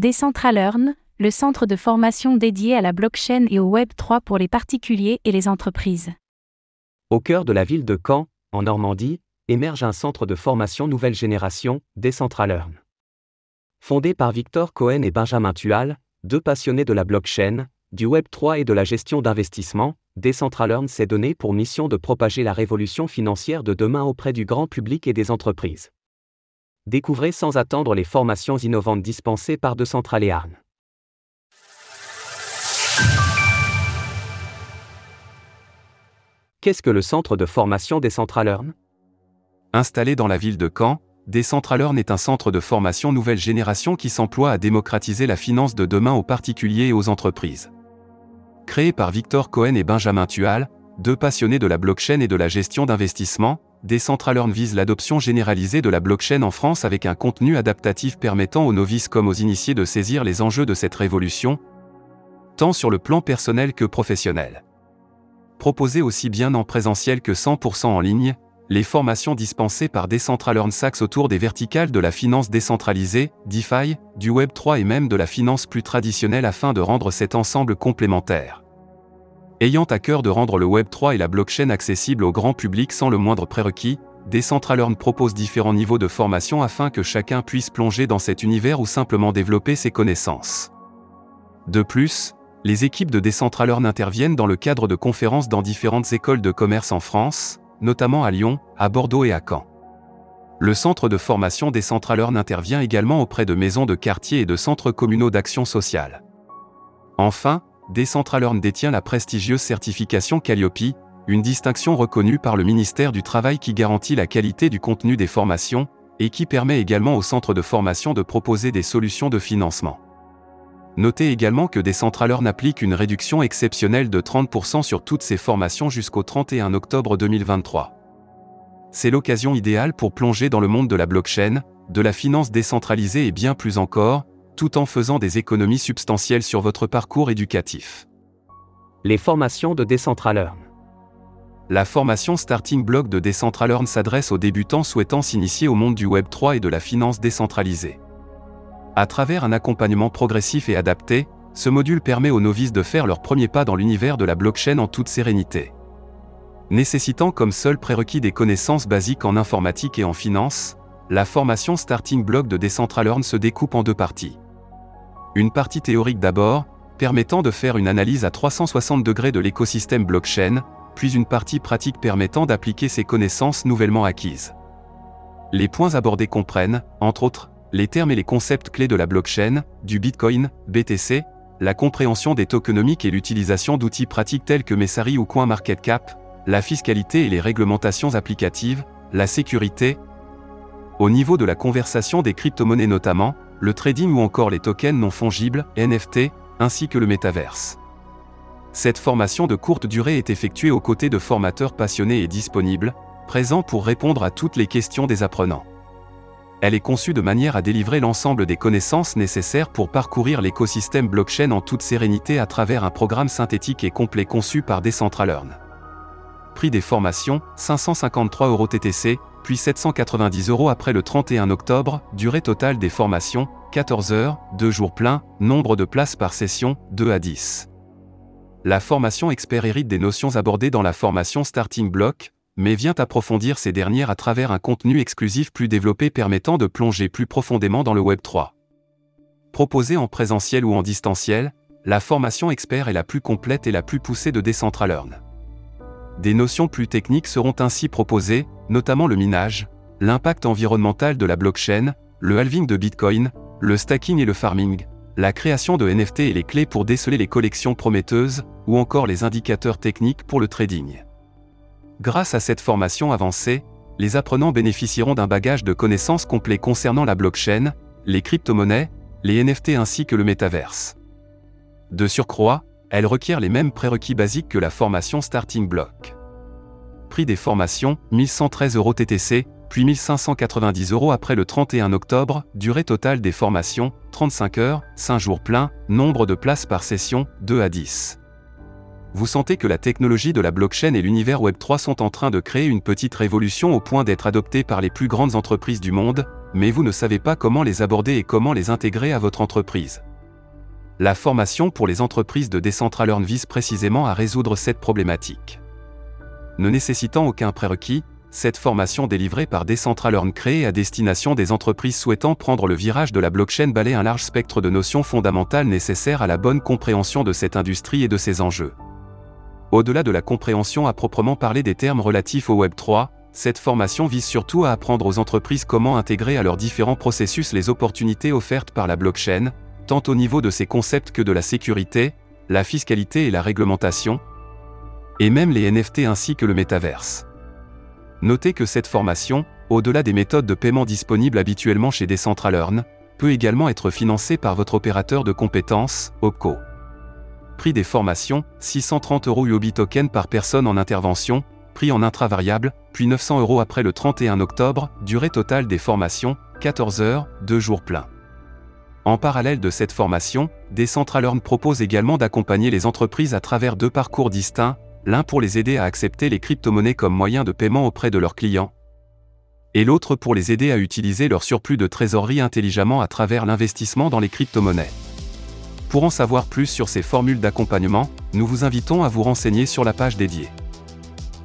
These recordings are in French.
Decentralearn, le centre de formation dédié à la blockchain et au Web 3 pour les particuliers et les entreprises. Au cœur de la ville de Caen, en Normandie, émerge un centre de formation nouvelle génération, Decentralearn. Fondé par Victor Cohen et Benjamin Tual, deux passionnés de la blockchain, du Web 3 et de la gestion d'investissement, Decentralearn s'est donné pour mission de propager la révolution financière de demain auprès du grand public et des entreprises. Découvrez sans attendre les formations innovantes dispensées par Decentralearn. Qu'est-ce que le centre de formation Decentralearn Installé dans la ville de Caen, Decentralearn est un centre de formation nouvelle génération qui s'emploie à démocratiser la finance de demain aux particuliers et aux entreprises. Créé par Victor Cohen et Benjamin Tual, deux passionnés de la blockchain et de la gestion d'investissement, Decentralearn vise l'adoption généralisée de la blockchain en France avec un contenu adaptatif permettant aux novices comme aux initiés de saisir les enjeux de cette révolution, tant sur le plan personnel que professionnel. Proposé aussi bien en présentiel que 100% en ligne, les formations dispensées par Decentralearn s'axent autour des verticales de la finance décentralisée, DeFi, du Web3 et même de la finance plus traditionnelle afin de rendre cet ensemble complémentaire. Ayant à cœur de rendre le Web3 et la blockchain accessibles au grand public sans le moindre prérequis, Decentralearn propose différents niveaux de formation afin que chacun puisse plonger dans cet univers ou simplement développer ses connaissances. De plus, les équipes de Decentralearn interviennent dans le cadre de conférences dans différentes écoles de commerce en France, notamment à Lyon, à Bordeaux et à Caen. Le centre de formation des Centralearn intervient également auprès de maisons de quartier et de centres communaux d'action sociale. Enfin, Decentralearn détient la prestigieuse certification Calliope, une distinction reconnue par le ministère du Travail qui garantit la qualité du contenu des formations, et qui permet également au centre de formation de proposer des solutions de financement. Notez également que Decentralearn applique une réduction exceptionnelle de 30% sur toutes ses formations jusqu'au 31 octobre 2023. C'est l'occasion idéale pour plonger dans le monde de la blockchain, de la finance décentralisée et bien plus encore, tout en faisant des économies substantielles sur votre parcours éducatif. Les formations de Decentralearn. La formation Starting Block de Decentralearn s'adresse aux débutants souhaitant s'initier au monde du Web3 et de la finance décentralisée. À travers un accompagnement progressif et adapté, ce module permet aux novices de faire leur premier pas dans l'univers de la blockchain en toute sérénité. Nécessitant comme seul prérequis des connaissances basiques en informatique et en finance, la formation Starting Block de Decentralearn se découpe en deux parties. Une partie théorique d'abord, permettant de faire une analyse à 360 degrés de l'écosystème blockchain, puis une partie pratique permettant d'appliquer ces connaissances nouvellement acquises. Les points abordés comprennent, entre autres, les termes et les concepts clés de la blockchain, du Bitcoin, BTC, la compréhension des tokenomiques et l'utilisation d'outils pratiques tels que Messari ou CoinMarketCap, la fiscalité et les réglementations applicatives, la sécurité. Au niveau de la conversation des crypto-monnaies notamment, le trading ou encore les tokens non fongibles, NFT, ainsi que le métaverse. Cette formation de courte durée est effectuée aux côtés de formateurs passionnés et disponibles, présents pour répondre à toutes les questions des apprenants. Elle est conçue de manière à délivrer l'ensemble des connaissances nécessaires pour parcourir l'écosystème blockchain en toute sérénité à travers un programme synthétique et complet conçu par Decentralearn. Prix des formations 553 euros TTC, puis 790 euros après le 31 octobre, durée totale des formations 14 heures, 2 jours pleins, nombre de places par session 2 à 10. La formation expert hérite des notions abordées dans la formation Starting Block, mais vient approfondir ces dernières à travers un contenu exclusif plus développé permettant de plonger plus profondément dans le Web 3. Proposée en présentiel ou en distanciel, la formation expert est la plus complète et la plus poussée de Decentralearn. Des notions plus techniques seront ainsi proposées, notamment le minage, l'impact environnemental de la blockchain, le halving de Bitcoin, le stacking et le farming, la création de NFT et les clés pour déceler les collections prometteuses, ou encore les indicateurs techniques pour le trading. Grâce à cette formation avancée, les apprenants bénéficieront d'un bagage de connaissances complet concernant la blockchain, les crypto-monnaies, les NFT ainsi que le métaverse. De surcroît, elle requiert les mêmes prérequis basiques que la formation Starting Block. Prix des formations 1113 euros TTC, puis 1590 euros après le 31 octobre, durée totale des formations 35 heures, 5 jours pleins, nombre de places par session 2 à 10 vous sentez que la technologie de la blockchain et l'univers Web3 sont en train de créer une petite révolution au point d'être adoptés par les plus grandes entreprises du monde, mais vous ne savez pas comment les aborder et comment les intégrer à votre entreprise. La formation pour les entreprises de Decentralearn vise précisément à résoudre cette problématique. Ne nécessitant aucun prérequis, cette formation délivrée par Decentralearn créée à destination des entreprises souhaitant prendre le virage de la blockchain balaye un large spectre de notions fondamentales nécessaires à la bonne compréhension de cette industrie et de ses enjeux. Au-delà de la compréhension à proprement parler des termes relatifs au Web3, cette formation vise surtout à apprendre aux entreprises comment intégrer à leurs différents processus les opportunités offertes par la blockchain, tant au niveau de ses concepts que de la sécurité, la fiscalité et la réglementation, et même les NFT ainsi que le métaverse. Notez que cette formation, au-delà des méthodes de paiement disponibles habituellement chez Decentralearn, peut également être financée par votre opérateur de compétences, OPCO. Prix des formations, 630 euros UOB token par personne en intervention, prix en intravariable, puis 900 euros après le 31 octobre, durée totale des formations, 14 heures, 2 jours pleins. En parallèle de cette formation, Decentralearn propose également d'accompagner les entreprises à travers deux parcours distincts, l'un pour les aider à accepter les crypto-monnaies comme moyen de paiement auprès de leurs clients, et l'autre pour les aider à utiliser leur surplus de trésorerie intelligemment à travers l'investissement dans les crypto-monnaies. Pour en savoir plus sur ces formules d'accompagnement, nous vous invitons à vous renseigner sur la page dédiée.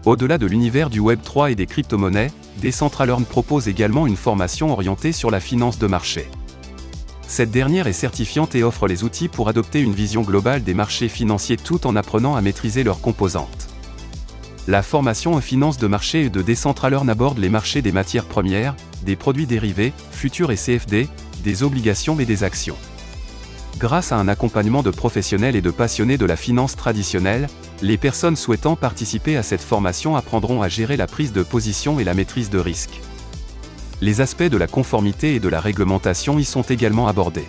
Au-delà de l'univers du Web3 et des crypto-monnaies, Decentralearn propose également une formation orientée sur la finance de marché. Cette dernière est certifiante et offre les outils pour adopter une vision globale des marchés financiers tout en apprenant à maîtriser leurs composantes. La formation en finance de marché de Decentralearn aborde les marchés des matières premières, des produits dérivés, futurs et CFD, des obligations et des actions. Grâce à un accompagnement de professionnels et de passionnés de la finance traditionnelle, les personnes souhaitant participer à cette formation apprendront à gérer la prise de position et la maîtrise de risque. Les aspects de la conformité et de la réglementation y sont également abordés.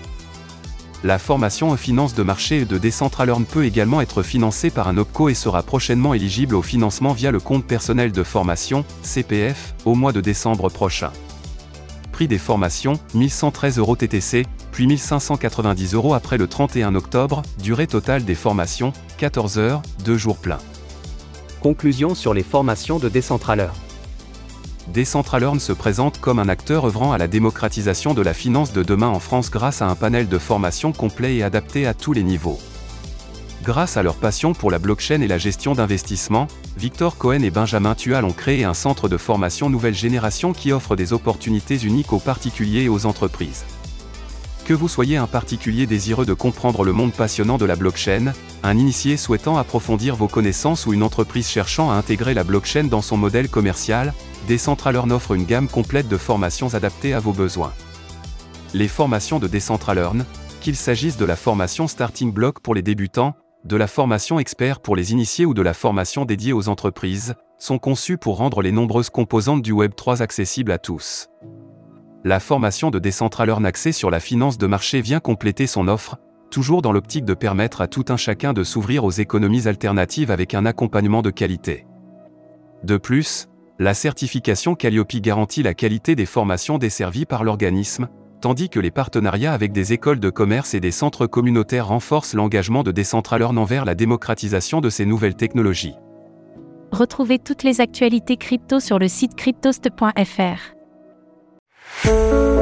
La formation en finance de marché de Decentralearn peut également être financée par un OPCO et sera prochainement éligible au financement via le compte personnel de formation, CPF, au mois de décembre prochain. Prix des formations, 1113 euros TTC, puis 1590 euros après le 31 octobre, durée totale des formations, 14 heures, 2 jours pleins. Conclusion sur les formations de Decentralearn. Decentralearn se présente comme un acteur œuvrant à la démocratisation de la finance de demain en France grâce à un panel de formations complet et adapté à tous les niveaux. Grâce à leur passion pour la blockchain et la gestion d'investissement, Victor Cohen et Benjamin Tual ont créé un centre de formation nouvelle génération qui offre des opportunités uniques aux particuliers et aux entreprises. Que vous soyez un particulier désireux de comprendre le monde passionnant de la blockchain, un initié souhaitant approfondir vos connaissances ou une entreprise cherchant à intégrer la blockchain dans son modèle commercial, Decentralearn offre une gamme complète de formations adaptées à vos besoins. Les formations de Decentralearn, qu'il s'agisse de la formation Starting Block pour les débutants, de la formation expert pour les initiés ou de la formation dédiée aux entreprises, sont conçues pour rendre les nombreuses composantes du Web 3 accessibles à tous la formation de Decentralearn axée sur la finance de marché vient compléter son offre, toujours dans l'optique de permettre à tout un chacun de s'ouvrir aux économies alternatives avec un accompagnement de qualité. De plus, la certification Calliope garantit la qualité des formations desservies par l'organisme, tandis que les partenariats avec des écoles de commerce et des centres communautaires renforcent l'engagement de Decentralearn envers la démocratisation de ces nouvelles technologies. Retrouvez toutes les actualités crypto sur le site cryptost.fr. Música